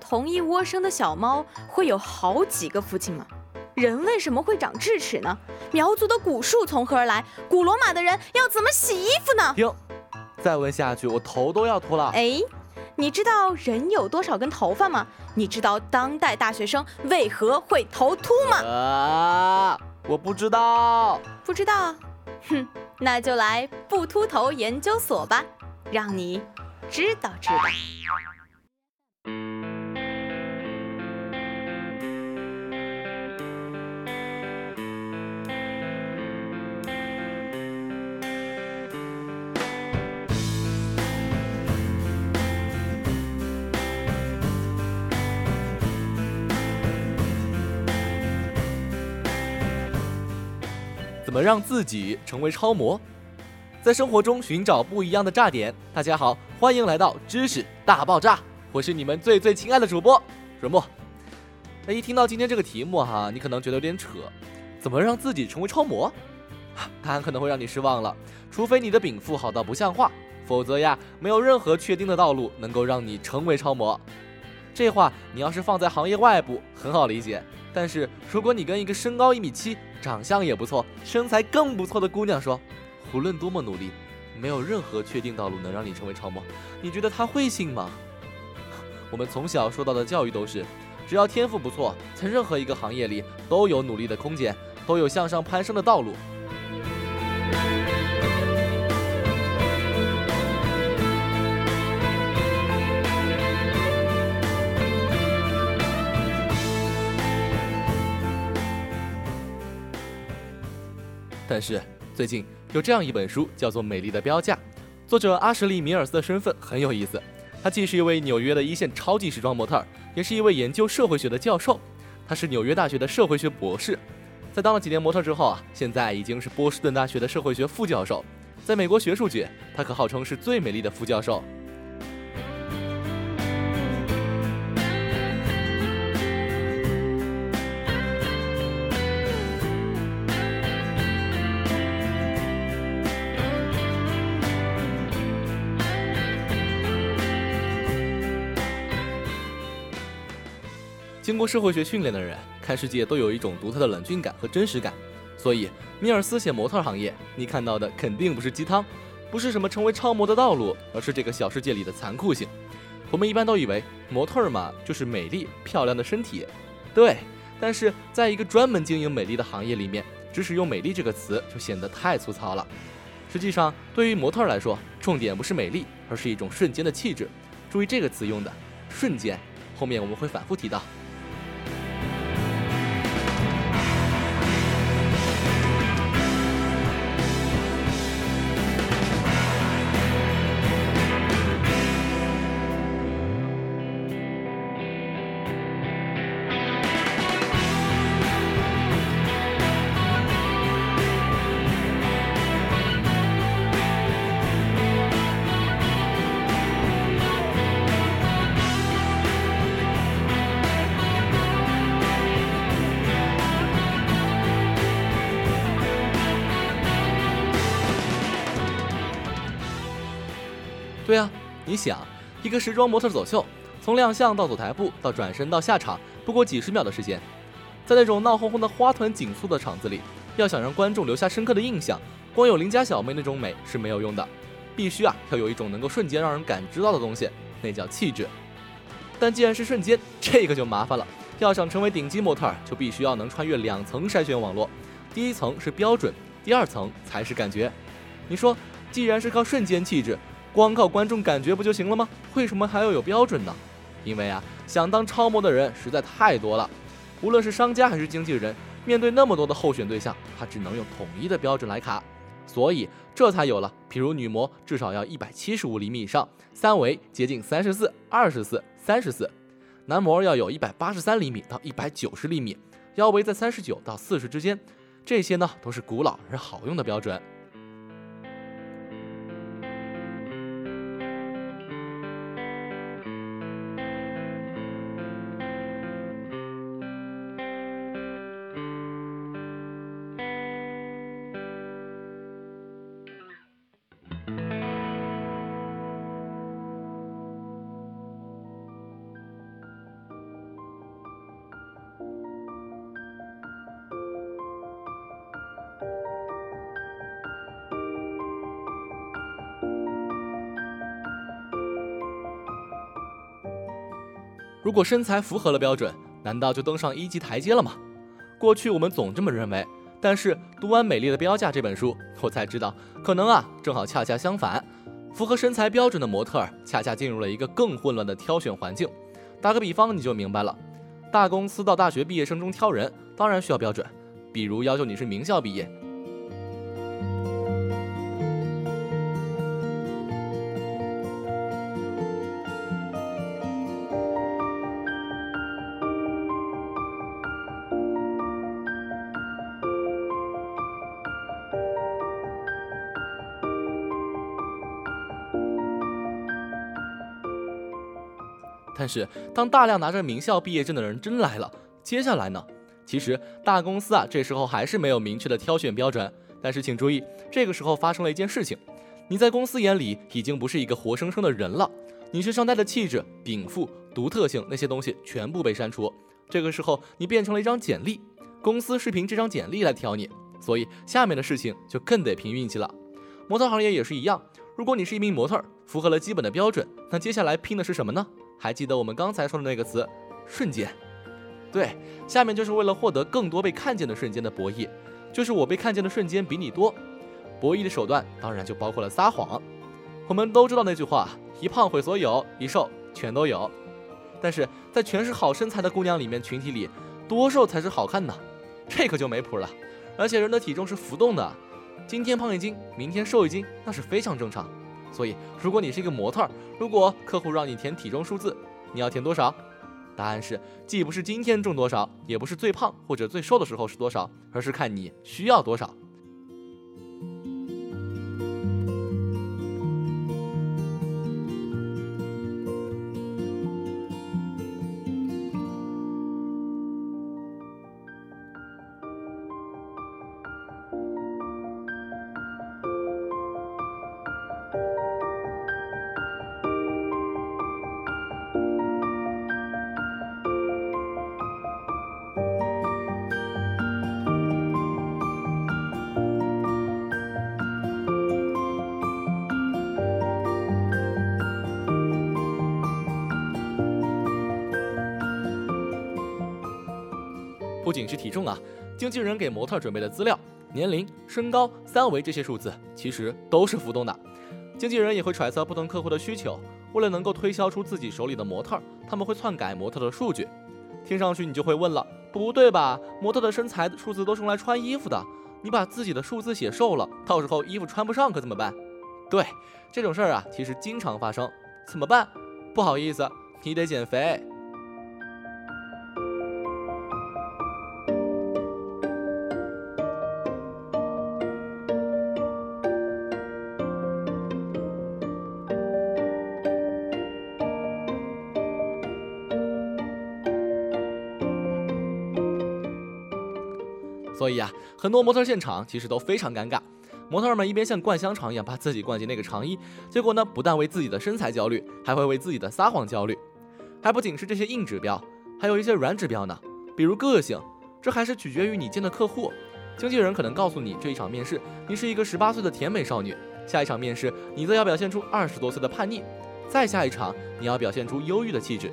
同一窝生的小猫会有好几个父亲吗？人为什么会长智齿呢？苗族的古树从何而来？古罗马的人要怎么洗衣服呢？哟，再问下去我头都要秃了。哎，你知道人有多少根头发吗？你知道当代大学生为何会头秃吗？啊，我不知道。不知道？哼，那就来不秃头研究所吧，让你知道知道。怎么让自己成为超模？在生活中寻找不一样的炸点。大家好，欢迎来到知识大爆炸，我是你们最最亲爱的主播水木。那一听到今天这个题目哈，你可能觉得有点扯。怎么让自己成为超模？答案可能会让你失望了。除非你的禀赋好到不像话，否则呀，没有任何确定的道路能够让你成为超模。这话你要是放在行业外部很好理解，但是如果你跟一个身高一米七。长相也不错，身材更不错的姑娘说：“无论多么努力，没有任何确定道路能让你成为超模。你觉得她会信吗？”我们从小受到的教育都是，只要天赋不错，在任何一个行业里都有努力的空间，都有向上攀升的道路。但是最近有这样一本书，叫做《美丽的标价》，作者阿什利·米尔斯的身份很有意思。他既是一位纽约的一线超级时装模特，也是一位研究社会学的教授。他是纽约大学的社会学博士，在当了几年模特之后啊，现在已经是波士顿大学的社会学副教授。在美国学术界，他可号称是最美丽的副教授。经过社会学训练的人看世界都有一种独特的冷峻感和真实感，所以米尔斯写模特行业，你看到的肯定不是鸡汤，不是什么成为超模的道路，而是这个小世界里的残酷性。我们一般都以为模特嘛就是美丽漂亮的身体，对，但是在一个专门经营美丽的行业里面，只使用“美丽”这个词就显得太粗糙了。实际上，对于模特来说，重点不是美丽，而是一种瞬间的气质。注意这个词用的“瞬间”，后面我们会反复提到。对啊，你想，一个时装模特走秀，从亮相到走台步到转身到下场，不过几十秒的时间，在那种闹哄哄的花团锦簇的场子里，要想让观众留下深刻的印象，光有邻家小妹那种美是没有用的，必须啊要有一种能够瞬间让人感知到的东西，那叫气质。但既然是瞬间，这个就麻烦了，要想成为顶级模特，就必须要能穿越两层筛选网络，第一层是标准，第二层才是感觉。你说，既然是靠瞬间气质。光靠观众感觉不就行了吗？为什么还要有标准呢？因为啊，想当超模的人实在太多了，无论是商家还是经纪人，面对那么多的候选对象，他只能用统一的标准来卡，所以这才有了，比如女模至少要一百七十五厘米以上，三围接近三十四、二十四、三十四；男模要有一百八十三厘米到一百九十厘米，腰围在三十九到四十之间，这些呢都是古老而好用的标准。如果身材符合了标准，难道就登上一级台阶了吗？过去我们总这么认为，但是读完《美丽的标价》这本书，我才知道，可能啊，正好恰恰相反，符合身材标准的模特儿，恰恰进入了一个更混乱的挑选环境。打个比方，你就明白了。大公司到大学毕业生中挑人，当然需要标准，比如要求你是名校毕业。但是，当大量拿着名校毕业证的人真来了，接下来呢？其实大公司啊，这时候还是没有明确的挑选标准。但是请注意，这个时候发生了一件事情：你在公司眼里已经不是一个活生生的人了，你身上带的气质、禀赋、独特性那些东西全部被删除。这个时候，你变成了一张简历，公司是凭这张简历来挑你，所以下面的事情就更得凭运气了。模特行业也是一样，如果你是一名模特，符合了基本的标准，那接下来拼的是什么呢？还记得我们刚才说的那个词，瞬间。对，下面就是为了获得更多被看见的瞬间的博弈，就是我被看见的瞬间比你多。博弈的手段当然就包括了撒谎。我们都知道那句话，一胖毁所有，一瘦全都有。但是在全是好身材的姑娘里面，群体里多瘦才是好看呢？这可就没谱了。而且人的体重是浮动的，今天胖一斤，明天瘦一斤，那是非常正常。所以，如果你是一个模特，如果客户让你填体重数字，你要填多少？答案是，既不是今天重多少，也不是最胖或者最瘦的时候是多少，而是看你需要多少。不仅是体重啊，经纪人给模特准备的资料、年龄、身高、三围这些数字，其实都是浮动的。经纪人也会揣测不同客户的需求，为了能够推销出自己手里的模特，他们会篡改模特的数据。听上去你就会问了，不对吧？模特的身材数字都是用来穿衣服的，你把自己的数字写瘦了，到时候衣服穿不上可怎么办？对，这种事儿啊，其实经常发生。怎么办？不好意思，你得减肥。所以啊，很多模特现场其实都非常尴尬。模特们一边像灌香肠一样把自己灌进那个长衣，结果呢，不但为自己的身材焦虑，还会为自己的撒谎焦虑。还不仅是这些硬指标，还有一些软指标呢，比如个性，这还是取决于你见的客户。经纪人可能告诉你，这一场面试你是一个十八岁的甜美少女，下一场面试你则要表现出二十多岁的叛逆，再下一场你要表现出忧郁的气质。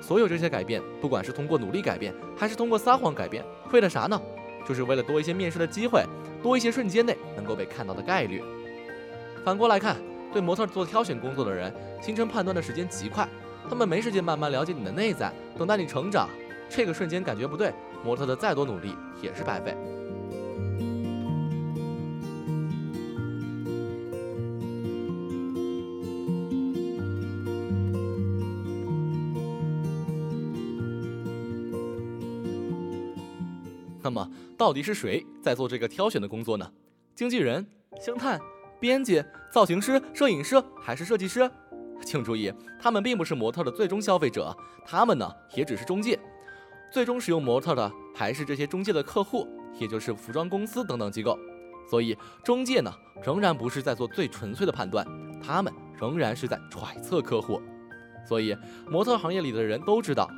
所有这些改变，不管是通过努力改变，还是通过撒谎改变，为了啥呢？就是为了多一些面试的机会，多一些瞬间内能够被看到的概率。反过来看，对模特做挑选工作的人，形成判断的时间极快，他们没时间慢慢了解你的内在，等待你成长。这个瞬间感觉不对，模特的再多努力也是白费。那么，到底是谁在做这个挑选的工作呢？经纪人、星探、编辑、造型师、摄影师还是设计师？请注意，他们并不是模特的最终消费者，他们呢也只是中介。最终使用模特的还是这些中介的客户，也就是服装公司等等机构。所以，中介呢仍然不是在做最纯粹的判断，他们仍然是在揣测客户。所以，模特行业里的人都知道。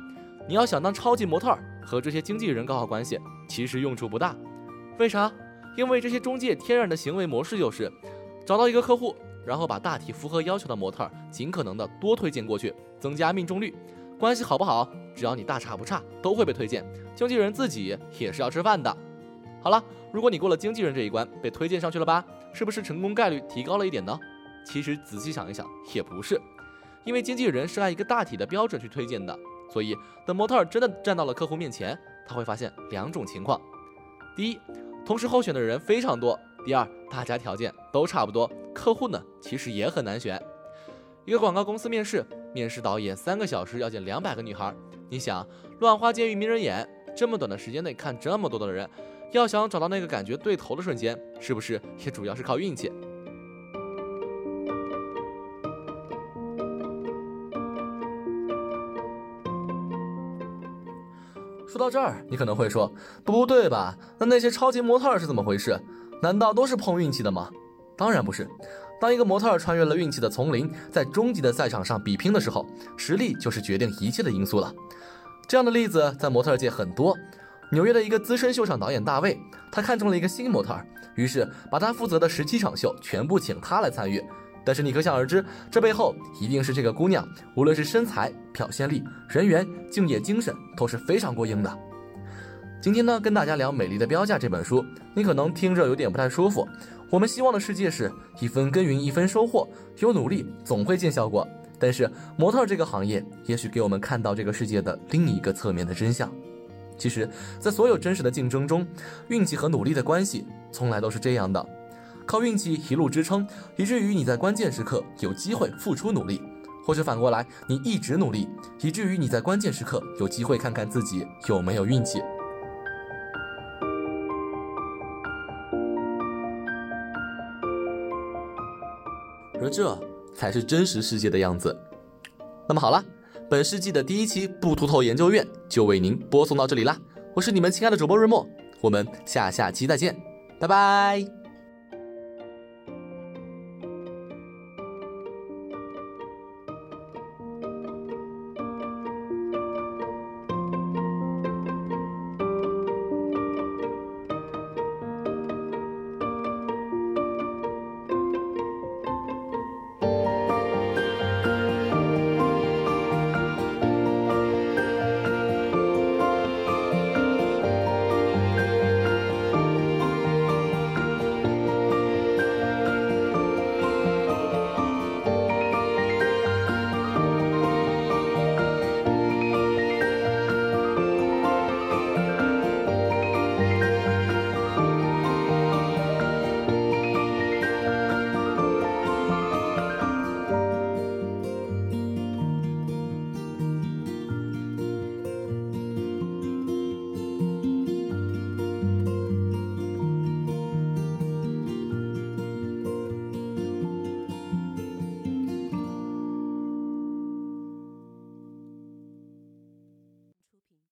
你要想当超级模特，和这些经纪人搞好关系，其实用处不大。为啥？因为这些中介天然的行为模式就是，找到一个客户，然后把大体符合要求的模特尽可能的多推荐过去，增加命中率。关系好不好，只要你大差不差，都会被推荐。经纪人自己也是要吃饭的。好了，如果你过了经纪人这一关，被推荐上去了吧？是不是成功概率提高了一点呢？其实仔细想一想，也不是，因为经纪人是按一个大体的标准去推荐的，所以等模特真的站到了客户面前，他会发现两种情况：第一，同时候选的人非常多；第二，大家条件都差不多，客户呢其实也很难选。一个广告公司面试，面试导演三个小时要见两百个女孩，你想乱花渐欲迷人眼，这么短的时间内看这么多的人，要想找到那个感觉对头的瞬间，是不是也主要是靠运气？说到这儿，你可能会说，不对吧？那那些超级模特是怎么回事？难道都是碰运气的吗？当然不是。当一个模特穿越了运气的丛林，在终极的赛场上比拼的时候，实力就是决定一切的因素了。这样的例子在模特界很多。纽约的一个资深秀场导演大卫，他看中了一个新模特，于是把他负责的十七场秀全部请他来参与。但是你可想而知，这背后一定是这个姑娘，无论是身材、表现力、人缘、敬业精神都是非常过硬的。今天呢，跟大家聊《美丽的标价》这本书，你可能听着有点不太舒服。我们希望的世界是一分耕耘一分收获，有努力总会见效果。但是模特这个行业，也许给我们看到这个世界的另一个侧面的真相。其实，在所有真实的竞争中，运气和努力的关系从来都是这样的。靠运气一路支撑，以至于你在关键时刻有机会付出努力；或者反过来，你一直努力，以至于你在关键时刻有机会看看自己有没有运气。而这才是真实世界的样子。那么好了，本世纪的第一期不秃头研究院就为您播送到这里啦！我是你们亲爱的主播瑞墨，我们下下期再见，拜拜。